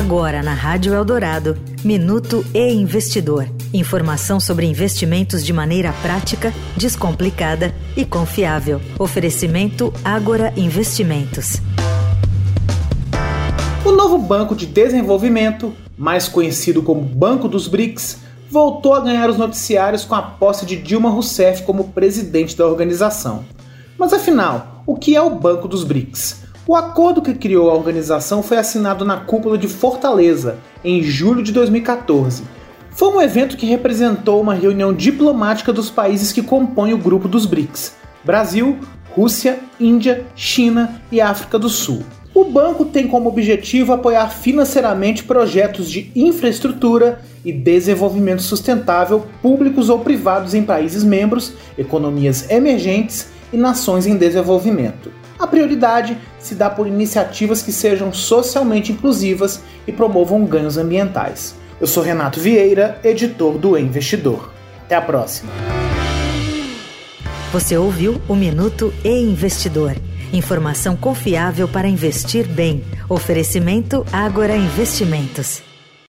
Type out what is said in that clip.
Agora na Rádio Eldorado, Minuto e Investidor. Informação sobre investimentos de maneira prática, descomplicada e confiável. Oferecimento Agora Investimentos. O novo Banco de Desenvolvimento, mais conhecido como Banco dos BRICS, voltou a ganhar os noticiários com a posse de Dilma Rousseff como presidente da organização. Mas afinal, o que é o Banco dos BRICS? O acordo que criou a organização foi assinado na cúpula de Fortaleza, em julho de 2014. Foi um evento que representou uma reunião diplomática dos países que compõem o grupo dos BRICS: Brasil, Rússia, Índia, China e África do Sul. O banco tem como objetivo apoiar financeiramente projetos de infraestrutura e desenvolvimento sustentável públicos ou privados em países membros, economias emergentes e nações em desenvolvimento. A prioridade se dá por iniciativas que sejam socialmente inclusivas e promovam ganhos ambientais. Eu sou Renato Vieira, editor do e Investidor. Até a próxima. Você ouviu o Minuto e Investidor. Informação confiável para investir bem. Oferecimento Agora Investimentos.